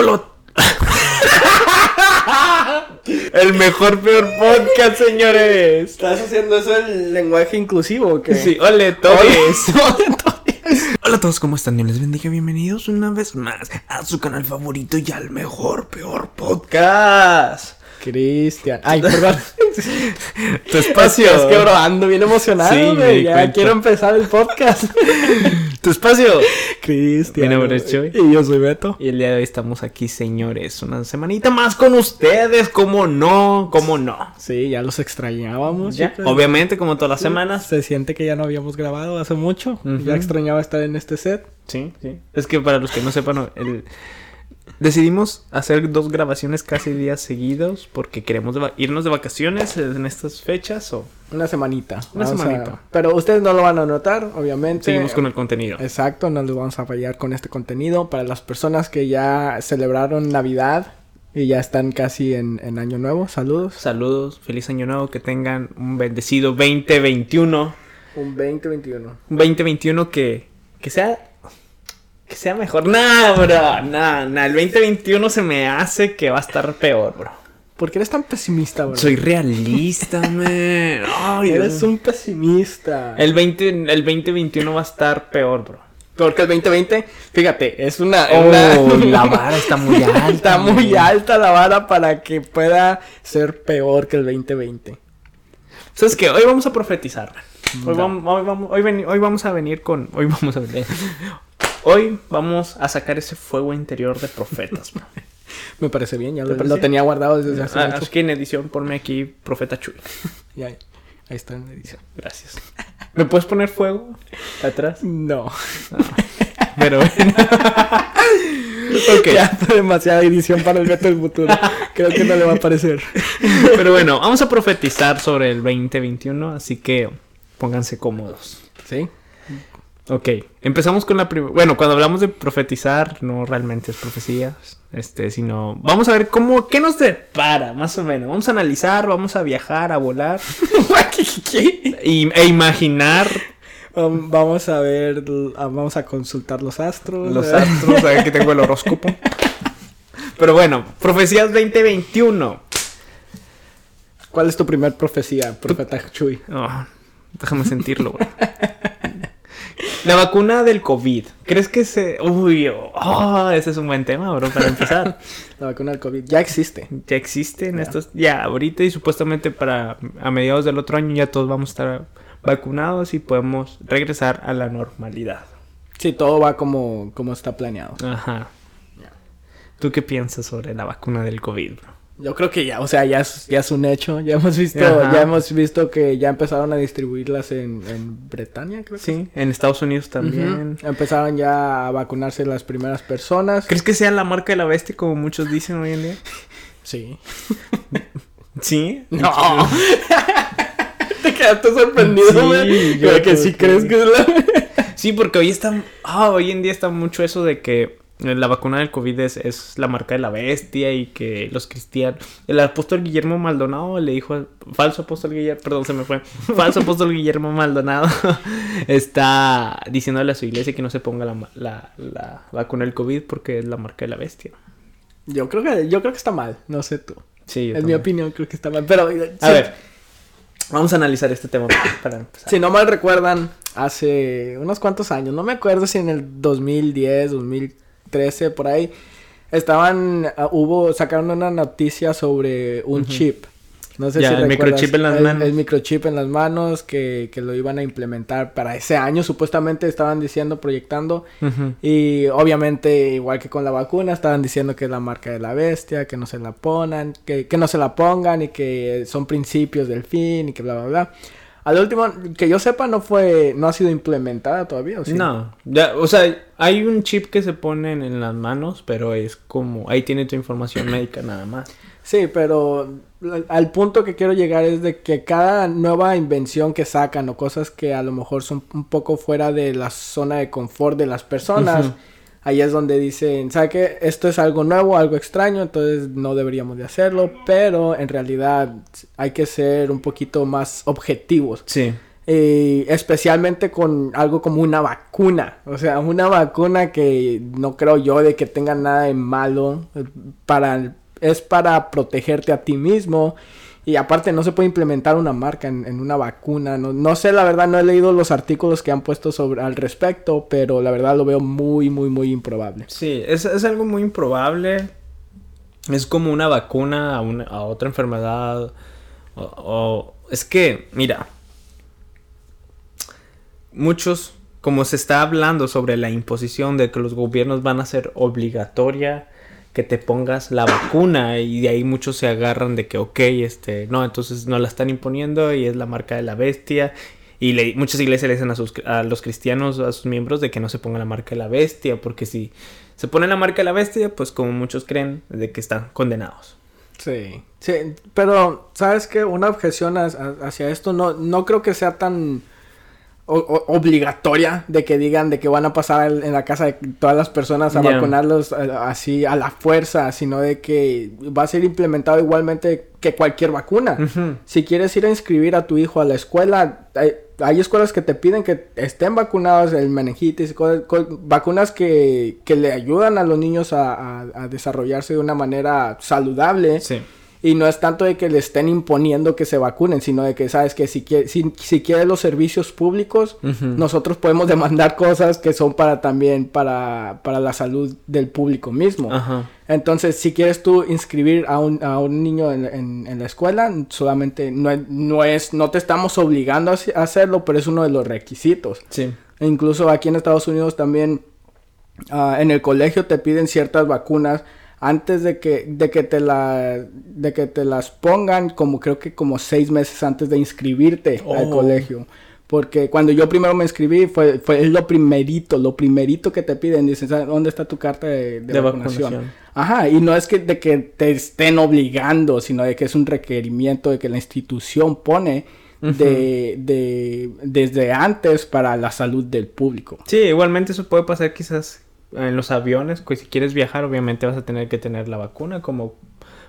Hola. El mejor peor podcast, señores. ¿Estás haciendo eso el lenguaje inclusivo o qué? Sí, hola todos. Hola a todos, ¿cómo están? Dios les bendiga, bienvenidos una vez más a su canal favorito y al mejor peor podcast. Cristian. Ay, perdón. Tu espacio. Es que bro, ando bien emocionado, Sí, güey. Ya cuenta. quiero empezar el podcast. Tu espacio. Cristian. Mi nombre es. Chuy. Y yo soy Beto. Y el día de hoy estamos aquí, señores. Una semanita más con ustedes. ¿Cómo no? ¿Cómo no? Sí, ya los extrañábamos. Ya, obviamente, como todas las semanas. Se siente que ya no habíamos grabado hace mucho. Ya extrañaba estar en este set. Sí, sí. Es que para los que no sepan, el- decidimos hacer dos grabaciones casi días seguidos porque queremos irnos de vacaciones en estas fechas o Una semanita. Una semanita. Pero ustedes no lo van a notar, obviamente. seguimos con el contenido. Exacto, no les vamos a fallar con este contenido. Para las personas que ya celebraron Navidad y ya están casi en, en Año Nuevo, saludos. Saludos, feliz año nuevo, que tengan un bendecido 2021. Un 2021. Un 2021 que, que sea que sea mejor. Nah, bro, nah, nah, el 2021 se me hace que va a estar peor, bro. ¿Por qué eres tan pesimista, bro? Soy realista, man. Ay, Eres un pesimista. El 20 el 2021 va a estar peor, bro. Porque el 2020, fíjate, es una... Oh, una- la vara está muy alta. Está muy alta la vara para que pueda ser peor que el 2020. ¿Sabes qué? Hoy vamos a profetizar. Hoy vamos, hoy, vamos, hoy vamos a venir con. Hoy vamos a venir. Hoy vamos a sacar ese fuego interior de profetas. bro. Me parece bien, ya ¿Te lo, parece? lo tenía guardado desde hace Ah, mucho. Así que en edición ponme aquí Profeta Chuy. Ya, ahí está en edición. Gracias. ¿Me puedes poner fuego atrás? No. Pero bueno. Ya demasiada edición para el Beto del futuro. Creo que no le va a parecer. Pero bueno, vamos a profetizar sobre el 2021. Así que pónganse cómodos. ¿Sí? Ok, empezamos con la primera. Bueno, cuando hablamos de profetizar, no realmente es profecía, este, sino vamos a ver cómo, qué nos depara, más o menos. Vamos a analizar, vamos a viajar, a volar y, e imaginar Um, vamos a ver, ah, vamos a consultar los astros. los astros. Aquí tengo el horóscopo. Pero bueno, profecías 2021. ¿Cuál es tu primer profecía, profeta Chuy? Oh, déjame sentirlo, güey. La vacuna del COVID. ¿Crees que se.? Uy, oh, ese es un buen tema, bro, para empezar. La vacuna del COVID. Ya existe. Ya existen Ya. estos, ya ahorita y supuestamente para a mediados del otro año ya todos vamos a estar vacunados y podemos regresar a la normalidad. Sí, todo va como, como está planeado. Ajá. ¿Tú qué piensas sobre la vacuna del COVID? bro? Yo creo que ya, o sea, ya es, ya es un hecho. Ya hemos visto, Ajá. ya hemos visto que ya empezaron a distribuirlas en, en Bretaña, creo que Sí, en Estados Unidos también. Empezaron ya a vacunarse las primeras personas. ¿Crees que sea la marca de la bestia como muchos dicen hoy en día? Sí. Sí. No. Te quedaste sorprendido, Sí, güey. yo Creo que sí que- crees que es la. Sí, porque hoy está, ah, hoy en día está mucho eso de que la vacuna del COVID es, es la marca de la bestia y que los cristianos, el apóstol Guillermo Maldonado le dijo, al- falso apóstol Guillermo, perdón, se me fue, falso apóstol Guillermo Maldonado está diciéndole a su iglesia que no se ponga la, la, la vacuna del COVID porque es la marca de la bestia. Yo creo que, yo creo que está mal. No sé tú. Sí, yo En mi opinión, creo que está mal. Pero. eh, A ver, vamos a analizar este tema para empezar. Si no mal recuerdan, hace unos cuantos años, no me acuerdo si en el 2010, 2013, por ahí, estaban, ah, hubo, sacaron una noticia sobre un chip. No sé Ya, si el recuerdas, microchip en las el- manos. El microchip en las manos que, que lo iban a implementar para ese año, supuestamente estaban diciendo, proyectando. Y obviamente, igual que con la vacuna, estaban diciendo que es la marca de la bestia, que no se la pongan, que, que no se la pongan y que son principios del fin y que bla, bla, bla. Al último, que yo sepa, no fue, no ha sido implementada todavía, ¿o sí? No, ya, o sea, hay un chip que se ponen en las manos, pero es como, ahí tiene tu información médica nada más. Sí, pero al- punto que quiero llegar es de que cada nueva invención que sacan o cosas que a lo mejor son un poco fuera de la zona de confort de las personas, Ujú. Ahí es donde dicen, ¿sabe qué? Esto es algo nuevo, algo extraño, entonces no deberíamos de hacerlo, pero en realidad hay que ser un poquito más objetivos. Sí. eh, especialmente con algo como una vacuna. O sea, una vacuna que no creo yo de que tenga nada de malo. eh, Para, es para protegerte a ti mismo. Y aparte no se puede implementar una marca en, una vacuna. No, no sé, la verdad no he leído los artículos que han puesto sobre al respecto. Pero la verdad lo veo muy, muy, muy improbable. Sí, es, es algo muy improbable. Es como una vacuna a, una- a otra enfermedad. O, es que, mira, muchos, como se está hablando sobre la imposición de que los gobiernos van a hacer obligatoria que te pongas la vacuna y de ahí muchos se agarran de que, ok, este, no, entonces no la están imponiendo y es la marca de la bestia. Y le- muchas iglesias le dicen a, sus, a los cristianos, a sus miembros, de que no se ponga la marca de la bestia, porque si se pone la marca de la bestia, pues como muchos creen, de que están condenados. Sí. Sí, pero ¿sabes qué? Una objeción hacia esto no, no creo que sea tan o- o- obligatoria de que digan de que van a pasar en la casa de todas las personas a vacunarlos eh, así a la fuerza, sino de que va a ser implementado igualmente que cualquier vacuna. Si quieres ir a inscribir a tu hijo a la escuela, hay, hay escuelas que te piden que estén vacunados el meningitis, cosas- co- vacunas que, que le ayudan a los niños a, a- a desarrollarse de una manera saludable. Sí. Y no es tanto de que le estén imponiendo que se vacunen, sino de que sabes que si quiere, si, si quiere los servicios públicos, nosotros podemos demandar cosas que son para también para, para la salud del público mismo. Ajá. Entonces, si quieres tú inscribir a un, a un niño en, en- en la escuela, solamente no no es, no te estamos obligando a hac- a hacerlo, pero es uno de los requisitos. Sí. E incluso aquí en Estados Unidos también ah, en el colegio te piden ciertas vacunas antes de que de que te la de que te las pongan como creo que como seis meses antes de inscribirte al Oh. colegio porque cuando yo primero me inscribí fue fue lo primerito lo primerito que te piden dicen "¿Sabes ¿dónde está tu carta de, de De vacunación? vacunación. Ajá, y no es que de que te estén obligando, sino de que es un requerimiento de que la institución pone de, de desde antes para la salud del público. Sí, igualmente eso puede pasar quizás en los aviones, que si quieres viajar obviamente vas a tener que tener la vacuna, como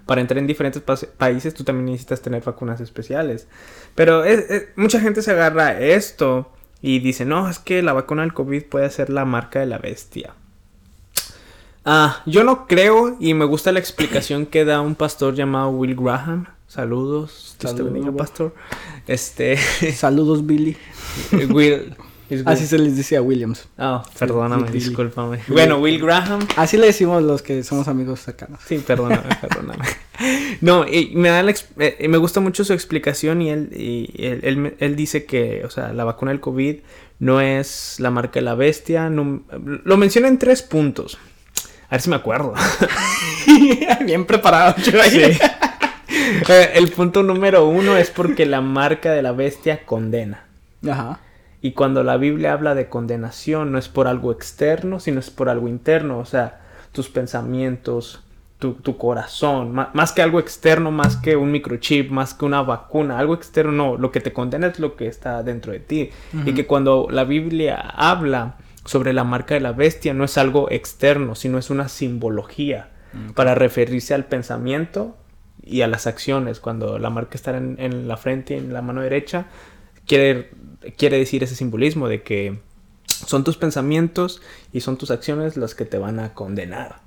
para entrar en diferentes pas- países tú también necesitas tener vacunas especiales. Pero es- es- mucha gente se agarra a esto y dice, no, es que la vacuna del COVID puede ser la marca de la bestia. Ah, yo no creo y me gusta la explicación que da un pastor llamado Will Graham. Saludos, Saludos, Will. pastor. Este, Saludos, Billy. Will. Así se les dice a Williams. Ah, perdóname, Billy. discúlpame. Bueno, Will Graham. Así le decimos los que somos amigos cercanos. Sí, perdóname, perdóname. No, y me da la ex- eh, me gusta mucho su explicación y él, y él, él dice que, o sea, la vacuna del COVID no es la marca de la bestia. no- lo menciona en tres puntos. A ver si me acuerdo. Bien preparado. Sí. Eh, El punto número uno es porque la marca de la bestia condena. Ajá. Y cuando la Biblia habla de condenación, no es por algo externo, sino es por algo interno. O sea, tus pensamientos, tu, tu corazón, más que algo externo, más que un microchip, más que una vacuna, algo externo, no. Lo que te condena es lo que está dentro de ti. Y que cuando la Biblia habla sobre la marca de la bestia, no es algo externo, sino es una simbología para referirse al pensamiento y a las acciones. Cuando la marca está en, en la frente y en la mano derecha, quiere, quiere decir ese simbolismo de que son tus pensamientos y son tus acciones las que te van a condenar.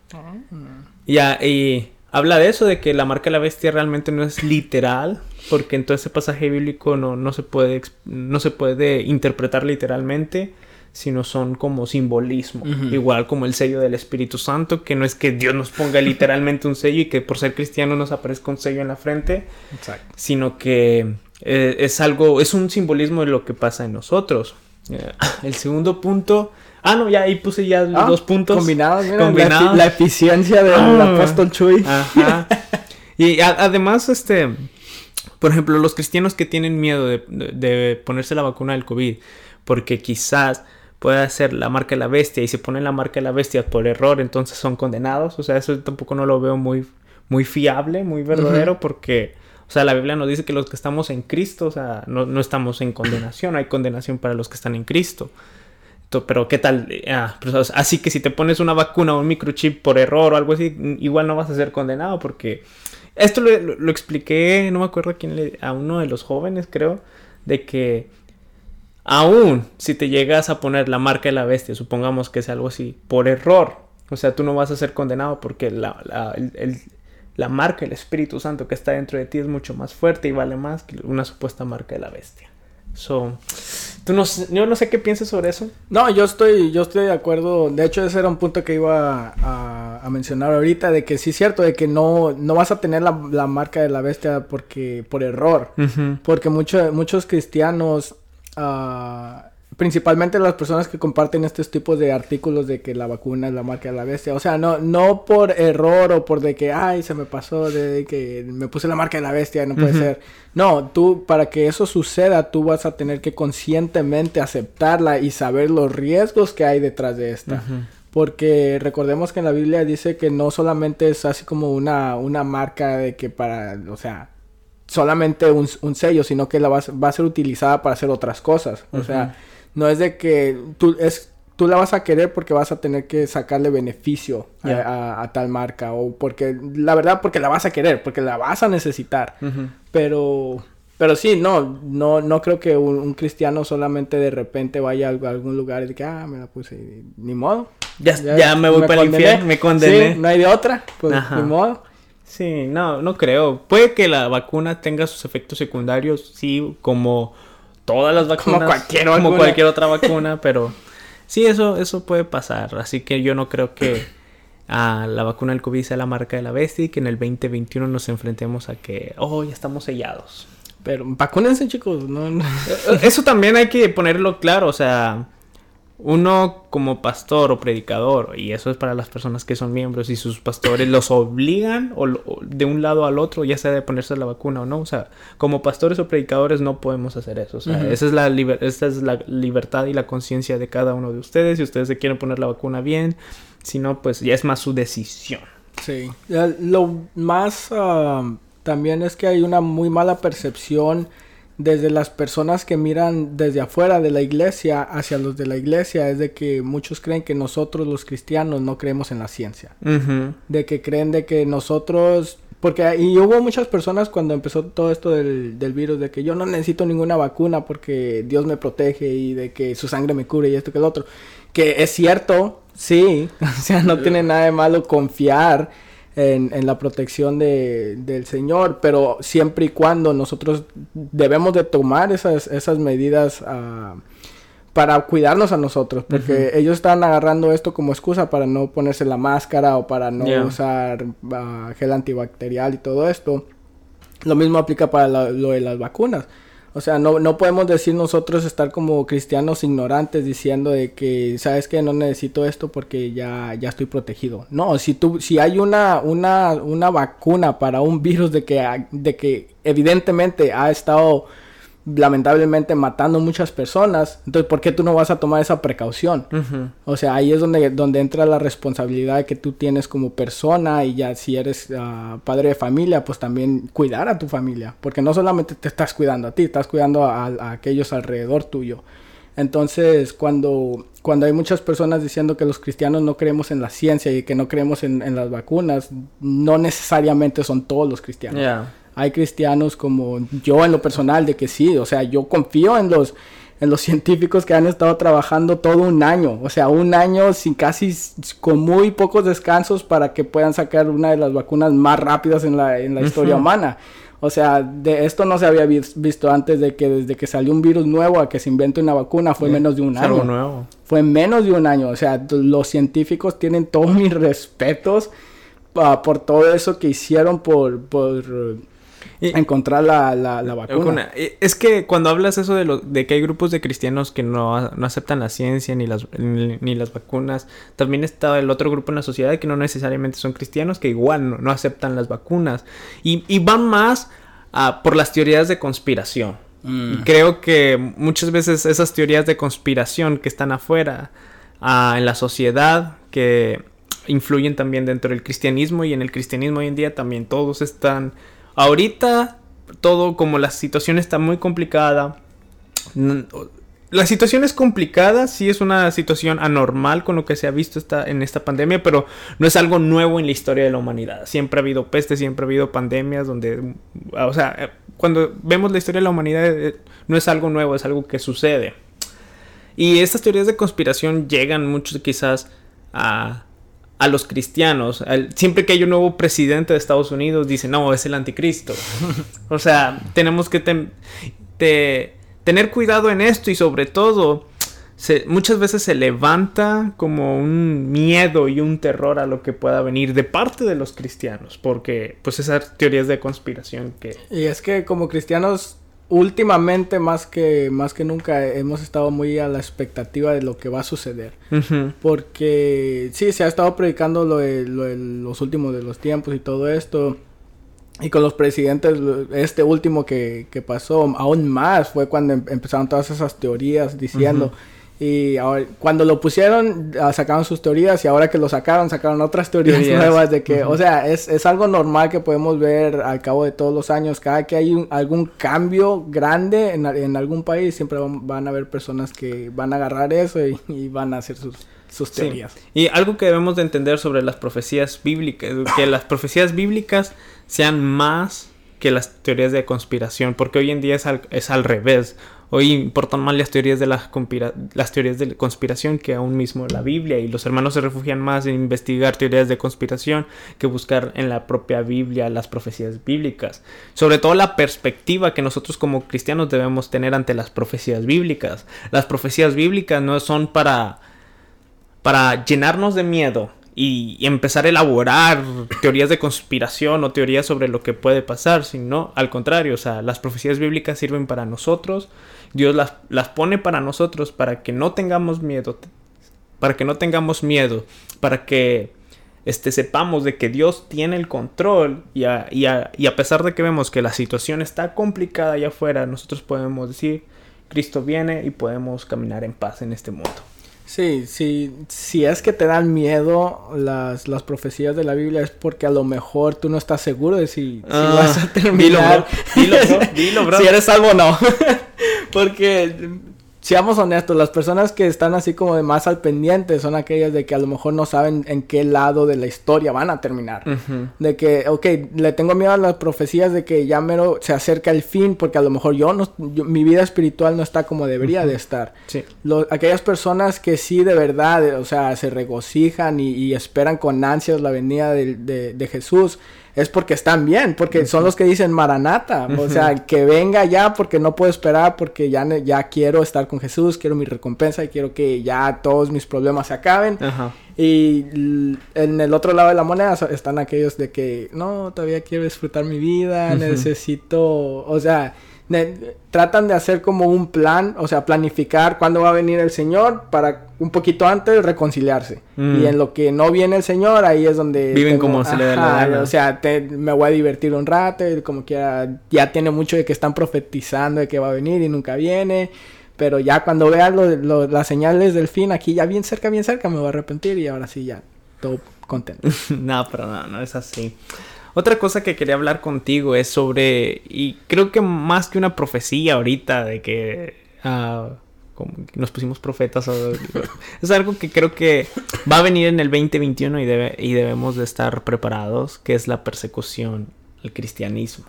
Y, a- y habla de eso, de que la marca de la bestia realmente no es literal, porque en todo ese pasaje bíblico no, no, se, puede, no se puede interpretar literalmente, sino son como simbolismo. Igual como el sello del Espíritu Santo, que no es que Dios nos ponga literalmente un sello y que por ser cristiano nos aparezca un sello en la frente, Exacto. sino que eh, es algo, es un simbolismo de lo que pasa en nosotros. Eh, el segundo punto, ah, no, ya ahí puse ya Ah, dos puntos Combinados, mira, combinados. La, eficiencia del Ah. apóstol Chuy. Ajá. Y a- además, este, por ejemplo, los cristianos que tienen miedo de, de- de ponerse la vacuna del COVID, porque quizás pueda ser la marca de la bestia y se ponen la marca de la bestia por error, entonces son condenados. O sea, eso tampoco no lo veo muy, muy fiable, muy verdadero, porque, o sea, la Biblia nos dice que los que estamos en Cristo, o sea, no, no estamos en condenación, hay condenación para los que están en Cristo. To- Pero qué tal, Ah, pues, así que si te pones una vacuna o un microchip por error o algo así, igual no vas a ser condenado porque esto lo, expliqué, no me acuerdo a quién le, a uno de los jóvenes creo, de que aún si te llegas a poner la marca de la bestia, supongamos que es algo así, por error, o sea, tú no vas a ser condenado porque la, el, la marca, el Espíritu Santo que está dentro de ti es mucho más fuerte y vale más que una supuesta marca de la bestia. So, ¿tú no, yo no sé qué piensas sobre eso. No, yo estoy, yo estoy de acuerdo. De hecho, ese era un punto que iba a, a mencionar ahorita, de que sí es cierto, de que no, no vas a tener la, la marca de la bestia porque por error. Porque mucho, muchos cristianos... Uh, principalmente las personas que comparten estos tipos de artículos de que la vacuna es la marca de la bestia. O sea, no, no por error o por de que, ay, se me pasó de que me puse la marca de la bestia, no puede ser. No, tú, para que eso suceda, tú vas a tener que conscientemente aceptarla y saber los riesgos que hay detrás de esta. Porque recordemos que en la Biblia dice que no solamente es así como una, una marca de que para, o sea, solamente un, un sello, sino que la va, va, a ser utilizada para hacer otras cosas. O sea, no es de que tú, es, tú la vas a querer porque vas a tener que sacarle beneficio a, tal marca. O porque, la verdad, porque la vas a querer, porque la vas a necesitar. Pero, pero sí, no, no, no creo que un, cristiano solamente de repente vaya a algún lugar y diga, ah, me la puse, ni modo. Ya, ya, me voy para el infierno, me condené. Sí, no hay de otra, pues ni modo. Sí, no, no creo. Puede que la vacuna tenga sus efectos secundarios, sí, como todas las vacunas. Como cualquier, como cualquier otra vacuna, pero sí, eso, eso puede pasar. Así que yo no creo que la vacuna del COVID sea la marca de la bestia y que en el 2021 nos enfrentemos a que, oh, ya estamos sellados. Pero vacúnense, chicos. no. Eso también hay que ponerlo claro, o sea uno como pastor o predicador, y eso es para las personas que son miembros y sus pastores los obligan o, de un lado al otro, ya sea de ponerse la vacuna o no. O sea, como pastores o predicadores no podemos hacer eso. O sea, esa, es la esa es la libertad y la conciencia de cada uno de ustedes. Si ustedes se quieren poner la vacuna bien, si no, pues ya es más su decisión. Sí. Lo más ah, también es que hay una muy mala percepción desde las personas que miran desde afuera de la iglesia hacia los de la iglesia es de que muchos creen que nosotros los cristianos no creemos en la ciencia. De que creen de que nosotros... Porque y hubo muchas personas cuando empezó todo esto del, del, virus de que yo no necesito ninguna vacuna porque Dios me protege y de que su sangre me cure y esto que el otro. Que es cierto, sí. o sea, no tiene nada de malo confiar en, en la protección de, del Señor, pero siempre y cuando nosotros debemos de tomar esas, esas medidas uh, para cuidarnos a nosotros, porque ellos están agarrando esto como excusa para no ponerse la máscara o para no usar uh, gel antibacterial y todo esto. Lo mismo aplica para lo de las vacunas. O sea, no, no podemos decir nosotros estar como cristianos ignorantes diciendo de que, ¿sabes que No necesito esto porque ya, ya estoy protegido. No, si tú, si hay una, una, una vacuna para un virus de que, de que evidentemente ha estado lamentablemente matando muchas personas, entonces ¿por qué tú no vas a tomar esa precaución? O sea, ahí es donde, donde entra la responsabilidad que tú tienes como persona y ya si eres ah, padre de familia, pues también cuidar a tu familia, porque no solamente te estás cuidando a ti, estás cuidando a, aquellos alrededor tuyo. Entonces, cuando, cuando hay muchas personas diciendo que los cristianos no creemos en la ciencia y que no creemos en, las vacunas, no necesariamente son todos los cristianos hay cristianos como yo en lo personal de que sí, o sea, yo confío en los en los científicos que han estado trabajando todo un año, o sea, un año sin casi con muy pocos descansos para que puedan sacar una de las vacunas más rápidas en la, en la historia humana. O sea, de esto no se había visto antes de que desde que salió un virus nuevo a que se invente una vacuna fue menos de un año. Nuevo. Fue menos de un año. O sea, los científicos tienen todos mis respetos uh, por todo eso que hicieron por, por encontrar la, la, vacuna. Es que cuando hablas eso de, lo, de que hay grupos de cristianos que no, aceptan la ciencia ni las, ni, las vacunas, también está el otro grupo en la sociedad que no necesariamente son cristianos, que igual no, aceptan las vacunas. Y, y van más por las teorías de conspiración. Mm. Creo que muchas veces esas teorías de conspiración que están afuera en la sociedad, que influyen también dentro del cristianismo y en el cristianismo hoy en día también todos están Ahorita todo como la situación está muy complicada. La situación es complicada, sí es una situación anormal con lo que se ha visto en esta pandemia, pero no es algo nuevo en la historia de la humanidad. Siempre ha habido peste, siempre ha habido pandemias donde, o sea, cuando vemos la historia de la humanidad eh, no es algo nuevo, es algo que sucede. Y estas teorías de conspiración llegan mucho quizás a, a los cristianos. siempre que hay un nuevo presidente de Estados Unidos, dicen, no, es el anticristo. o sea, tenemos que tener cuidado en esto y sobre todo, muchas veces se levanta como un miedo y un terror a lo que pueda venir de parte de los cristianos, porque pues esas teorías de conspiración que... Y es que como cristianos últimamente más que más que nunca hemos estado muy a la expectativa de lo que va a suceder. Porque sí se ha estado predicando lo de, los últimos de los tiempos y todo esto. Y con los presidentes este último que, que pasó aún más fue cuando em, empezaron todas esas teorías diciendo y ahora, cuando lo pusieron, ah, sacaron sus teorías y ahora que lo sacaron, sacaron otras teorías, nuevas de que, o sea, es, es, algo normal que podemos ver al cabo de todos los años. Cada que hay algún cambio grande en, en, algún país, siempre van, a haber personas que van a agarrar eso y, van a hacer sus, sus teorías. Y algo que debemos de entender sobre las profecías bíblicas, que las profecías bíblicas sean más que las teorías de conspiración, porque hoy en día es al, es al revés. Hoy importan más las teorías de la las teorías de conspiración que aún mismo la Biblia y los hermanos se refugian más en investigar teorías de conspiración que buscar en la propia Biblia las profecías bíblicas. Sobre todo la perspectiva que nosotros como cristianos debemos tener ante las profecías bíblicas. Las profecías bíblicas no son para para llenarnos de miedo, y, empezar a elaborar teorías de conspiración o teorías sobre lo que puede pasar, sino al contrario, o sea, las profecías bíblicas sirven para nosotros, Dios las, las pone para nosotros para que no tengamos miedo, para que no tengamos miedo, para que este, sepamos de que Dios tiene el control y a, y, a, y a pesar de que vemos que la situación está complicada allá afuera, nosotros podemos decir, Cristo viene y podemos caminar en paz en este mundo. Sí, sí, si es que te dan miedo las, las profecías de la Biblia es porque a lo mejor tú no estás seguro de si, si ah, vas a terminar. Dilo, bro. Dilo, bro. si eres salvo o no. porque seamos honestos, las personas que están así como de más al pendiente son aquellas de que a lo mejor no saben en qué lado de la historia van a terminar. De que, ok, le tengo miedo a las profecías de que ya mero se acerca el fin porque a lo mejor yo no, mi vida espiritual no está como debería de estar. Sí. aquellas personas que sí de verdad, o sea, se regocijan y, esperan con ansias la venida de, de Jesús es porque están bien, porque son los que dicen Maranata, o sea, que venga ya porque no puedo esperar, porque ya, ya quiero estar con Jesús, quiero mi recompensa y quiero que ya todos mis problemas se acaben. Y en el otro lado de la moneda están aquellos de que, no, todavía quiero disfrutar mi vida, necesito, o sea, tratan de hacer como un plan, o sea, planificar cuándo va a venir el Señor para un poquito antes reconciliarse. Mm. Y en lo que no viene el Señor, ahí es donde... Viven como se le da la gana. O sea, me voy a divertir un rato, y como quiera, ya tiene mucho de que están profetizando de que va a venir y nunca viene. Pero ya cuando vean las señales del fin, aquí ya bien cerca, bien cerca, me voy a arrepentir y ahora sí ya, todo contento. no, pero no, no es así. Otra cosa que quería hablar contigo es sobre, y creo que más que una profecía ahorita de que uh, nos pusimos profetas, es algo que creo que va a venir en el 2021 y, debe, y debemos de estar preparados, que es la persecución al cristianismo.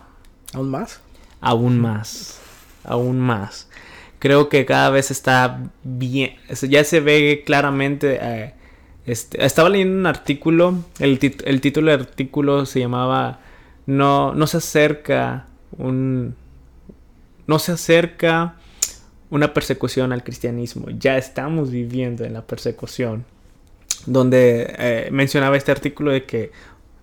¿Aún más? Aún más, aún más. Creo que cada vez está bien, ya se ve claramente... Eh, este, estaba leyendo un artículo, el, título del artículo se llamaba No, no se acerca un... No se acerca una persecución al cristianismo. Ya estamos viviendo en la persecución. Donde eh, mencionaba este artículo de que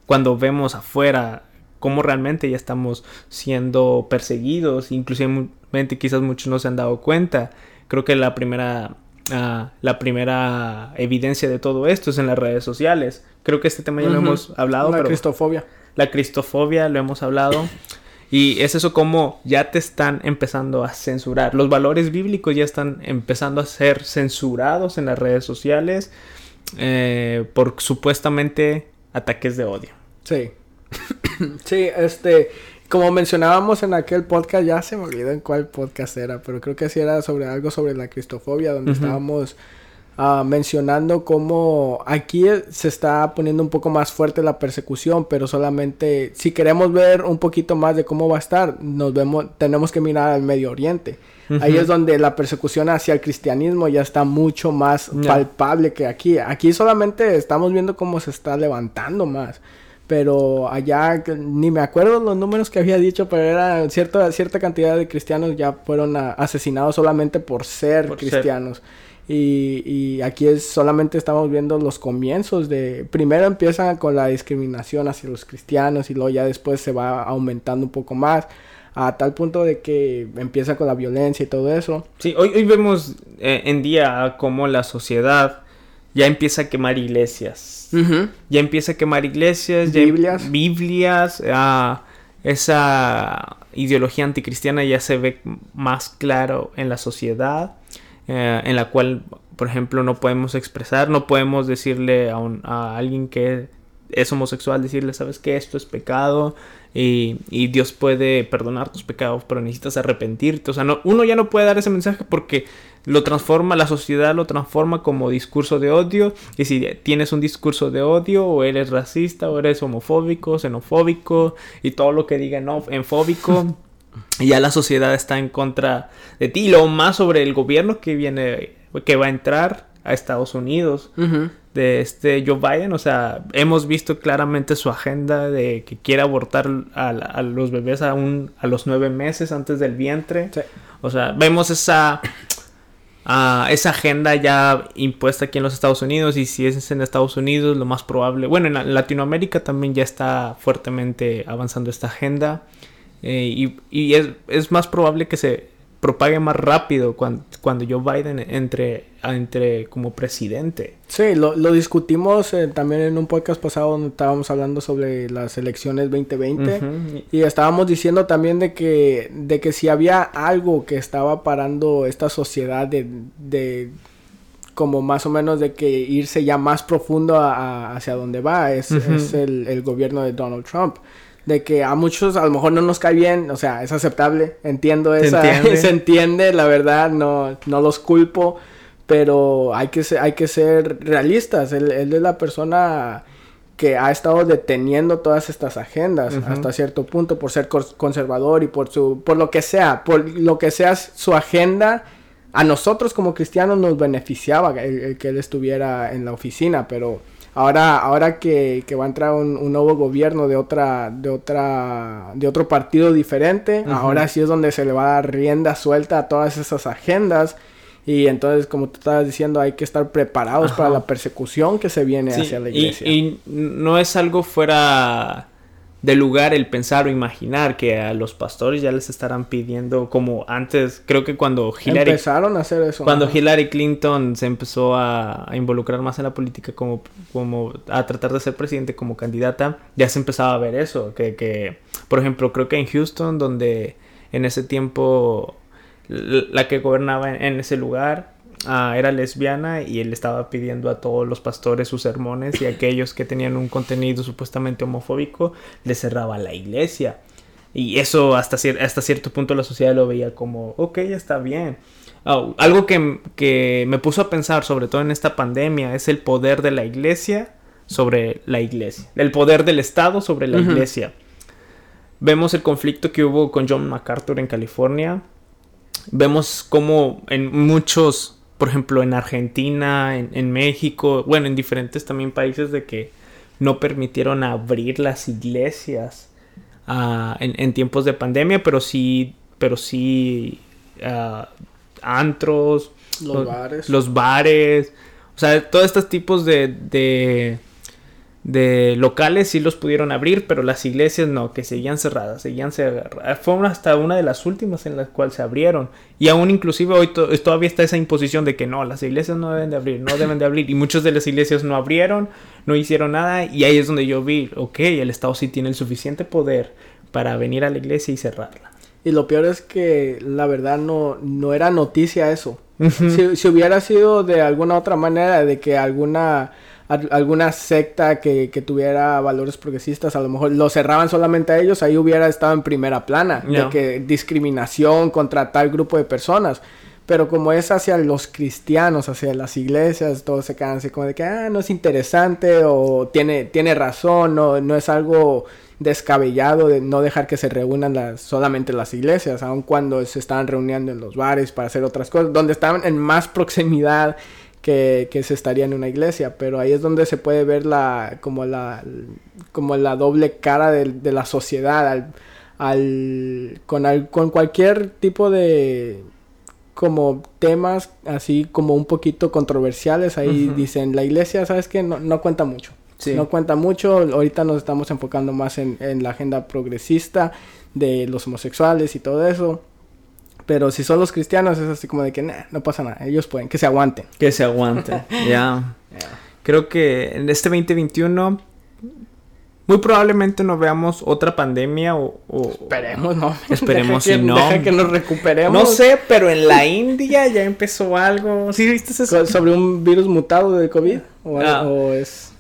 cuando vemos afuera cómo realmente ya estamos siendo perseguidos, inclusive quizás muchos no se han dado cuenta. Creo que la primera la primera evidencia de todo esto es en las redes sociales. Creo que este tema ya lo hemos hablado. La cristofobia. La cristofobia lo hemos hablado. Y es eso como ya te están empezando a censurar. Los valores bíblicos ya están empezando a ser censurados en las redes sociales eh, por supuestamente ataques de odio. Sí. sí, este como mencionábamos en aquel podcast, ya se me olvidó en cuál podcast era, pero creo que sí era sobre algo sobre la cristofobia, donde estábamos ah, mencionando cómo aquí se está poniendo un poco más fuerte la persecución, pero solamente si queremos ver un poquito más de cómo va a estar, nos vemos, tenemos que mirar al Medio Oriente. Ahí es donde la persecución hacia el cristianismo ya está mucho más palpable que aquí. Aquí solamente estamos viendo cómo se está levantando más pero allá ni me acuerdo los números que había dicho, pero era cierta, cierta cantidad de cristianos ya fueron asesinados solamente por ser cristianos. Y, y, aquí es solamente estamos viendo los comienzos de... Primero empiezan con la discriminación hacia los cristianos y luego ya después se va aumentando un poco más a tal punto de que empieza con la violencia y todo eso. Sí, hoy, hoy vemos eh, en día cómo la sociedad ya empieza a quemar iglesias. Ya empieza a quemar iglesias, Biblias. Biblias. Ah, esa ideología anticristiana ya se ve más claro en la sociedad, eh, en la cual, por ejemplo, no podemos expresar, no podemos decirle a, un, a alguien que es homosexual, decirle, sabes que esto es pecado y, y, Dios puede perdonar tus pecados, pero necesitas arrepentirte. O sea, no, uno ya no puede dar ese mensaje porque lo transforma, la sociedad lo transforma como discurso de odio. Y si tienes un discurso de odio, o eres racista, o eres homofóbico, xenofóbico, y todo lo que diga no, enfóbico. y ya la sociedad está en contra de ti. lo más sobre el gobierno que viene, que va a entrar a Estados Unidos de este Joe Biden. O sea, hemos visto claramente su agenda de que quiere abortar a, los bebés aún a los nueve meses antes del vientre. O sea, vemos esa, esa agenda ya impuesta aquí en los Estados Unidos. Y si es en Estados Unidos, lo más probable. Bueno, en Latinoamérica también ya está fuertemente avanzando esta agenda. Eh, y, y es, es más probable que se propague más rápido cuando, cuando Joe Biden entre, entre como presidente. Sí, lo, lo discutimos eh, también en un podcast pasado donde estábamos hablando sobre las elecciones 2020 y estábamos diciendo también de que, de que si había algo que estaba parando esta sociedad de, de como más o menos de que irse ya más profundo hacia donde va es, es el, el, gobierno de Donald Trump de que a muchos a lo mejor no nos cae bien, o sea, es aceptable, entiendo esa, se entiende, la verdad, no, no los culpo, pero hay que ser, hay que ser realistas, él, es la persona que ha estado deteniendo todas estas agendas hasta cierto punto por ser conservador y por su, por lo que sea, por lo que sea su agenda, a nosotros como cristianos nos beneficiaba el que él estuviera en la oficina, pero ahora, ahora que, que va a entrar un, nuevo gobierno de otra, de otra, de otro partido diferente, ahora sí es donde se le va a dar rienda suelta a todas esas agendas. Y entonces, como tú estabas diciendo, hay que estar preparados para la persecución que se viene hacia la iglesia. y no es algo fuera de lugar el pensar o imaginar que a los pastores ya les estarán pidiendo como antes, creo que cuando Hillary empezaron a hacer eso. Cuando Hillary Clinton se empezó a, involucrar más en la política como como a tratar de ser presidente como candidata, ya se empezaba a ver eso, que, que por ejemplo, creo que en Houston donde en ese tiempo la que gobernaba en ese lugar Ah, era lesbiana y él estaba pidiendo a todos los pastores sus sermones y aquellos que tenían un contenido supuestamente homofóbico le cerraba la iglesia. Y eso hasta, hasta cierto punto la sociedad lo veía como, ok, está bien. Ah, algo que, que, me puso a pensar, sobre todo en esta pandemia, es el poder de la iglesia sobre la iglesia. El poder del Estado sobre la iglesia. Vemos el conflicto que hubo con John MacArthur en California. Vemos cómo en muchos por ejemplo, en Argentina, en, México, bueno, en diferentes también países de que no permitieron abrir las iglesias ah, en, tiempos de pandemia, pero sí, pero sí uh, antros, los, bares. Los bares, o sea, todos estos tipos de de locales sí los pudieron abrir, pero las iglesias no, que seguían cerradas, seguían cerradas. Fue hasta una de las últimas en las cuales se abrieron. Y aún inclusive hoy todavía está esa imposición de que no, las iglesias no deben de abrir, no deben de abrir. Y muchas de las iglesias no abrieron, no hicieron nada. Y ahí es donde yo vi, ok, el Estado sí tiene el suficiente poder para venir a la iglesia y cerrarla. Y lo peor es que la verdad no, no era noticia eso. si, si hubiera sido de alguna otra manera, de que alguna alguna secta que, que, tuviera valores progresistas, a lo mejor lo cerraban solamente a ellos, ahí hubiera estado en primera plana, de que discriminación contra tal grupo de personas. pero como es hacia los cristianos, hacia las iglesias, todos se quedan así como de que, ah, no es interesante o tiene, tiene razón, no, no es algo descabellado de no dejar que se reúnan las, solamente las iglesias, aun cuando se estaban reuniendo en los bares para hacer otras cosas, donde estaban en más proximidad que, que, se estaría en una iglesia, pero ahí es donde se puede ver la como la como la doble cara de, de la sociedad al, al, con, al, con cualquier tipo de como temas así como un poquito controversiales ahí uh -huh. dicen la iglesia sabes que no, no cuenta mucho sí. no cuenta mucho ahorita nos estamos enfocando más en, en la agenda progresista de los homosexuales y todo eso pero si son los cristianos es así como de que nah, no pasa nada, ellos pueden, que se aguanten. Que se aguanten, ya. yeah. yeah. Creo que en este 2021 muy probablemente no veamos otra pandemia o... o esperemos, no. Esperemos deja si que, no. Deja que nos recuperemos. No sé, pero en la India ya empezó algo. ¿Sí viste eso? ¿Sobre un virus mutado de COVID? ¿O, ah. o es...?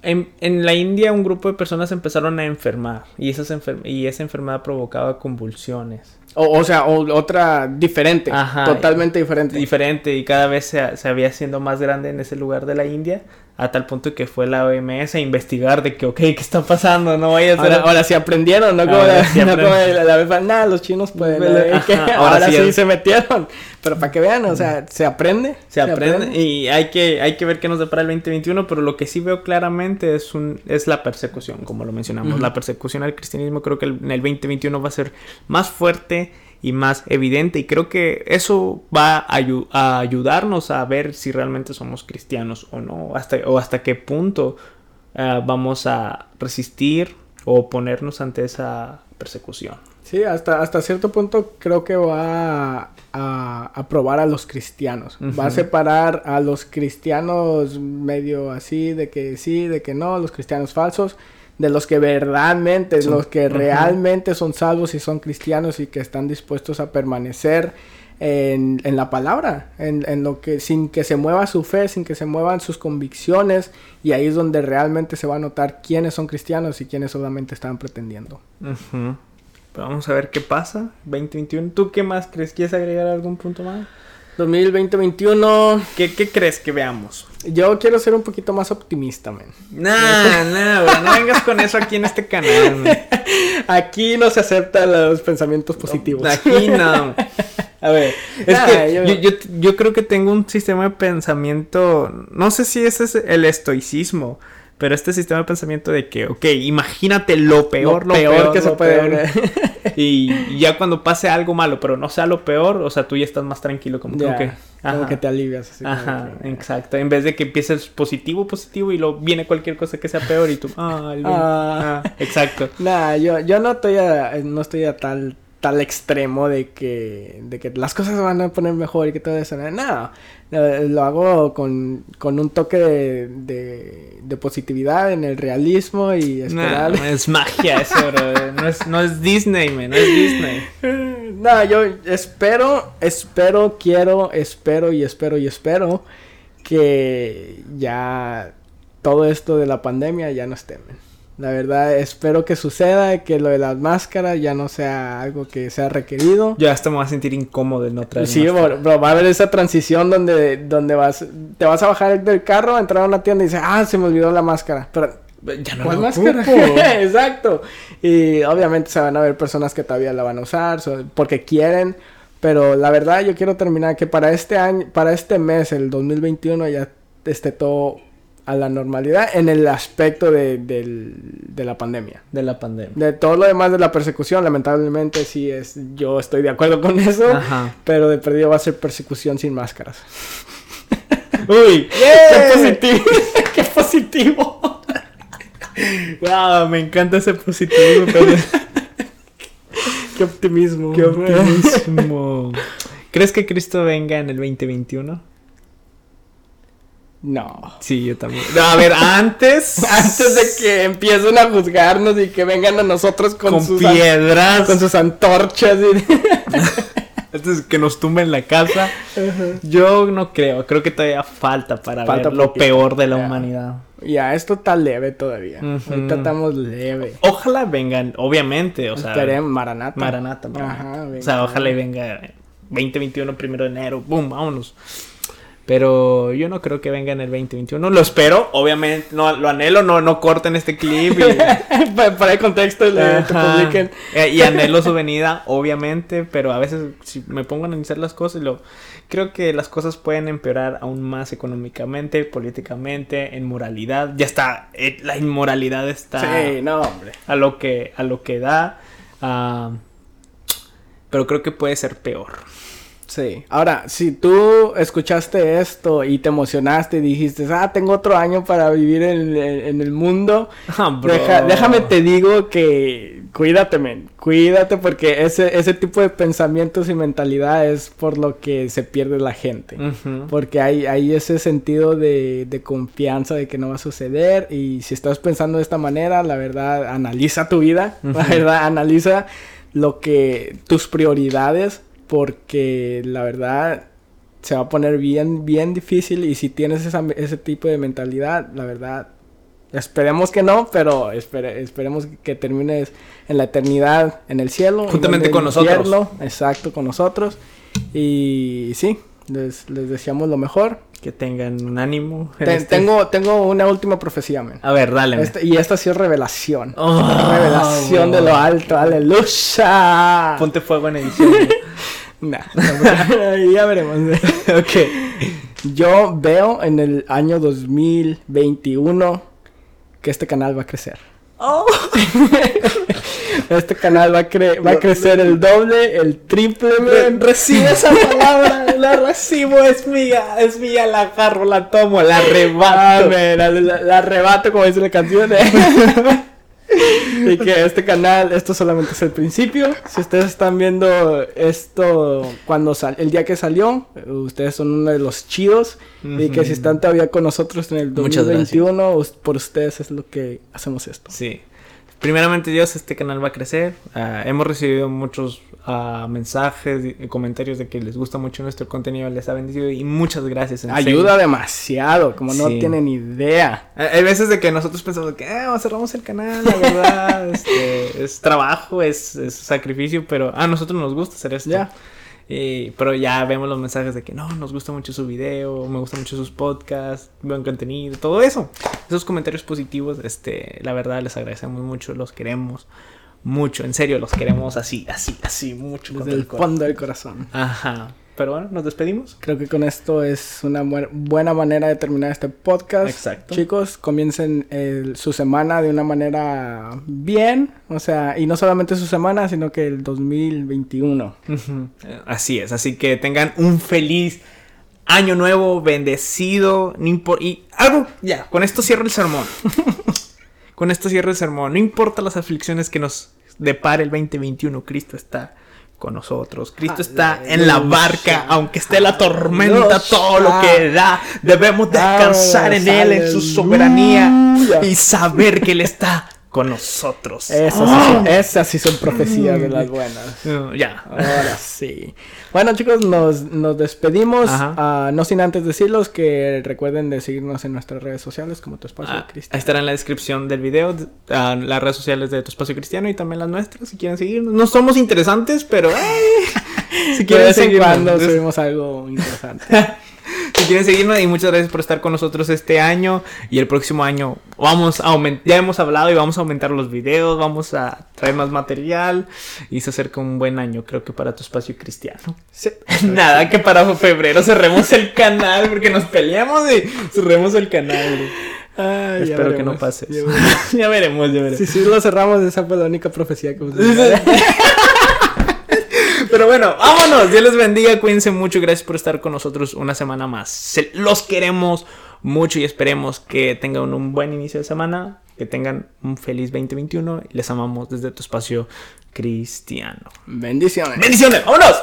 En, en, la India un grupo de personas empezaron a enfermar y, esas enfer y esa enfermedad provocaba convulsiones. O, o sea, o, otra diferente, Ajá, totalmente diferente. Diferente y cada vez se, se había siendo más grande en ese lugar de la India a tal punto que fue la OMS a investigar de que, ok, ¿qué está pasando? No vaya a ser... Ahora, ahora sí aprendieron, ¿no? Como, la, sí no como la, la, vez nada, los chinos pueden... Ajá, ahora, ahora, sí, sí se metieron. Pero para que vean, o sea, se aprende. Se, se aprende, aprende, y hay que, hay que ver qué nos depara el 2021, pero lo que sí veo claramente es, un, es la persecución, como lo mencionamos. Uh -huh. La persecución al cristianismo creo que el, en el 2021 va a ser más fuerte y más evidente. Y creo que eso va a, ayu a, ayudarnos a ver si realmente somos cristianos o no hasta o hasta qué punto uh, vamos a resistir o oponernos ante esa persecución. Sí hasta hasta cierto punto creo que va a, probar a los cristianos. Uh -huh. va a separar a los cristianos medio así de que sí de que no los cristianos falsos de los que verdaderamente, los que realmente son salvos y son cristianos y que están dispuestos a permanecer en, en la palabra, en, en, lo que sin que se mueva su fe, sin que se muevan sus convicciones y ahí es donde realmente se va a notar quiénes son cristianos y quiénes solamente están pretendiendo. Uh -huh. Pero vamos a ver qué pasa 2021. ¿Tú qué más crees? ¿Quieres agregar algún punto más? 2020-21. ¿Qué, ¿Qué, crees que veamos? Yo quiero ser un poquito más optimista, man. Nah, nah, no vengas con eso aquí en este canal, man. Aquí no se aceptan los pensamientos positivos. No, aquí no. A ver, es nah, que yo... Yo, yo, yo, creo que tengo un sistema de pensamiento. No sé si ese es el estoicismo. Pero este sistema de pensamiento de que, ok, imagínate lo peor, lo, lo peor, peor, que lo se puede ver. y ya cuando pase algo malo, pero no sea lo peor, o sea, tú ya estás más tranquilo, como que, como que te alivias. Así ajá, que, exacto. En vez de que empieces positivo, positivo y luego viene cualquier cosa que sea peor y tú, ah, el ah. ah exacto. Nah, yo, yo no estoy a, no estoy a tal tal extremo de que, de que las cosas se van a poner mejor y que todo eso. No, lo hago con, con un toque de, de, de, positividad en el realismo y esperar. No, es magia eso, bro. No es, no es Disney, man. No es Disney. No, yo espero, espero, quiero, espero y espero y espero que ya todo esto de la pandemia ya no esté, man. La verdad, espero que suceda, que lo de las máscaras ya no sea algo que sea requerido. Ya hasta me voy a sentir incómodo de no traer Sí, bro, bro, va a haber esa transición donde, donde vas, te vas a bajar del carro, a entrar a una tienda y dices, ah, se me olvidó la máscara. Pero ya no ¿Cuál máscara? Exacto. Y obviamente se van a ver personas que todavía la van a usar porque quieren. Pero la verdad yo quiero terminar que para este año, para este mes, el 2021, ya esté todo a la normalidad en el aspecto de, de, de, la pandemia. De la pandemia. De todo lo demás de la persecución, lamentablemente sí es, yo estoy de acuerdo con eso, Ajá. pero de perdido va a ser persecución sin máscaras. Uy, yeah. qué positivo, qué positivo. wow, me encanta ese positivo. Pero... qué optimismo. Qué optimismo. ¿Crees que Cristo venga en el 2021? No. Sí, yo también. No, a ver, antes. antes de que empiecen a juzgarnos y que vengan a nosotros con, con sus piedras. Con sus antorchas. Y... antes de que nos tumben la casa. Uh -huh. Yo no creo. Creo que todavía falta para falta ver lo peor de la humanidad. Ya, esto está leve todavía. Uh -huh. Ahorita estamos leve. Ojalá vengan, obviamente. O sea, Esperemos, Maranata. Maranata. Maranata. Ajá, venga, o sea, ojalá y venga 2021, primero de enero, boom, vámonos. Pero yo no creo que venga en el 2021. Lo espero, obviamente. No, lo anhelo, no, no corten este clip. Y... para, el contexto le publiquen. Eh, y anhelo su venida, obviamente. Pero a veces si me pongo a analizar las cosas, lo... creo que las cosas pueden empeorar aún más económicamente, políticamente, en moralidad. Ya está, eh, la inmoralidad está. Sí, no, hombre. A lo que, a lo que da. Uh... pero creo que puede ser peor. Sí. Ahora, si tú escuchaste esto y te emocionaste y dijiste, ah, tengo otro año para vivir en, el mundo, ah, déjame te digo que cuídate, men. Cuídate porque ese, ese tipo de pensamientos y mentalidad es por lo que se pierde la gente. Porque hay, hay ese sentido de, de confianza de que no va a suceder y si estás pensando de esta manera, la verdad, analiza tu vida, la verdad, analiza lo que tus prioridades porque la verdad se va a poner bien, bien difícil y si tienes ese tipo de mentalidad, la verdad, esperemos que no, pero esperemos que termines en la eternidad en el cielo. Juntamente con nosotros. Exacto, con nosotros. Y sí, les, deseamos lo mejor. Que tengan un ánimo. Este tengo, tengo una última profecía, man. A ver, dale. Este, y esta sí es revelación. Oh, revelación de lo alto, aleluya. Ponte fuego en edición. Nah, ya veremos. ok. Yo veo en el año 2021 que este canal va a crecer. Oh. este canal va a, va a crecer el doble, el triple. recibe esa palabra, la recibo, es mía, es mía, la agarro, la tomo, la arrebato. la, la, arrebato, como dice la canción. ¿eh? y que este canal, esto solamente es el principio. Si ustedes están viendo esto cuando sal, el día que salió, ustedes son uno de los chidos. Y que si están todavía con nosotros en el 2021, por ustedes es lo que hacemos esto. Sí. Primeramente Dios, este canal va a crecer. Ah, hemos recibido muchos mensajes y comentarios de que les gusta mucho nuestro contenido, les ha bendecido y muchas gracias. Ayuda demasiado, como no tienen idea. Hay veces de que nosotros pensamos que eh, cerramos el canal, la verdad, este, es trabajo, es, sacrificio, pero a nosotros nos gusta hacer esto. Ya. Pero ya vemos los mensajes de que no, nos gusta mucho su video, me gustan mucho sus podcasts, buen contenido, todo eso. Esos comentarios positivos, este, la verdad les agradecemos mucho, los queremos mucho, en serio, los queremos así, así, así, mucho. Desde el fondo del corazón. Ajá. Pero bueno, nos despedimos. Creo que con esto es una buena manera de terminar este podcast. Exacto. Chicos, comiencen su semana de una manera bien. O sea, y no solamente su semana, sino que el 2021. Así es. Así que tengan un feliz año nuevo, bendecido. Y algo, ya, con esto cierro el sermón. Con esto cierro el sermón. No importa las aflicciones que nos depare el 2021, Cristo está con nosotros. Cristo está en la barca, aunque esté la tormenta, todo lo que da. Debemos descansar en Él, en su soberanía y saber que Él está con nosotros. Esas, sí, son, profecías de las buenas. ya. Ahora sí. Bueno, chicos, nos, nos despedimos. Uh, no sin antes decirlos que recuerden de seguirnos en nuestras redes sociales como Tu Espacio ah, Cristiano. Ahí estará en la descripción del video uh, las redes sociales de Tu Espacio Cristiano y también las nuestras si quieren seguirnos. No somos interesantes, pero si quieren seguir cuando subimos algo interesante. si quieren seguirnos y muchas gracias por estar con nosotros este año y el próximo año vamos a aumentar, ya hemos hablado y vamos a aumentar los videos, vamos a traer más material y se acerca un buen año creo que para tu espacio cristiano. Nada que para febrero cerremos el canal porque nos peleamos y cerremos el canal. Espero que no pase. Ya, veremos, ya veremos. Si sí, lo cerramos, esa fue la única profecía que Pero bueno, vámonos. Dios les bendiga. Cuídense mucho. Gracias por estar con nosotros una semana más. los queremos mucho y esperemos que tengan un buen inicio de semana. Que tengan un feliz 2021. Les amamos desde tu espacio cristiano. Bendiciones. Bendiciones. Vámonos.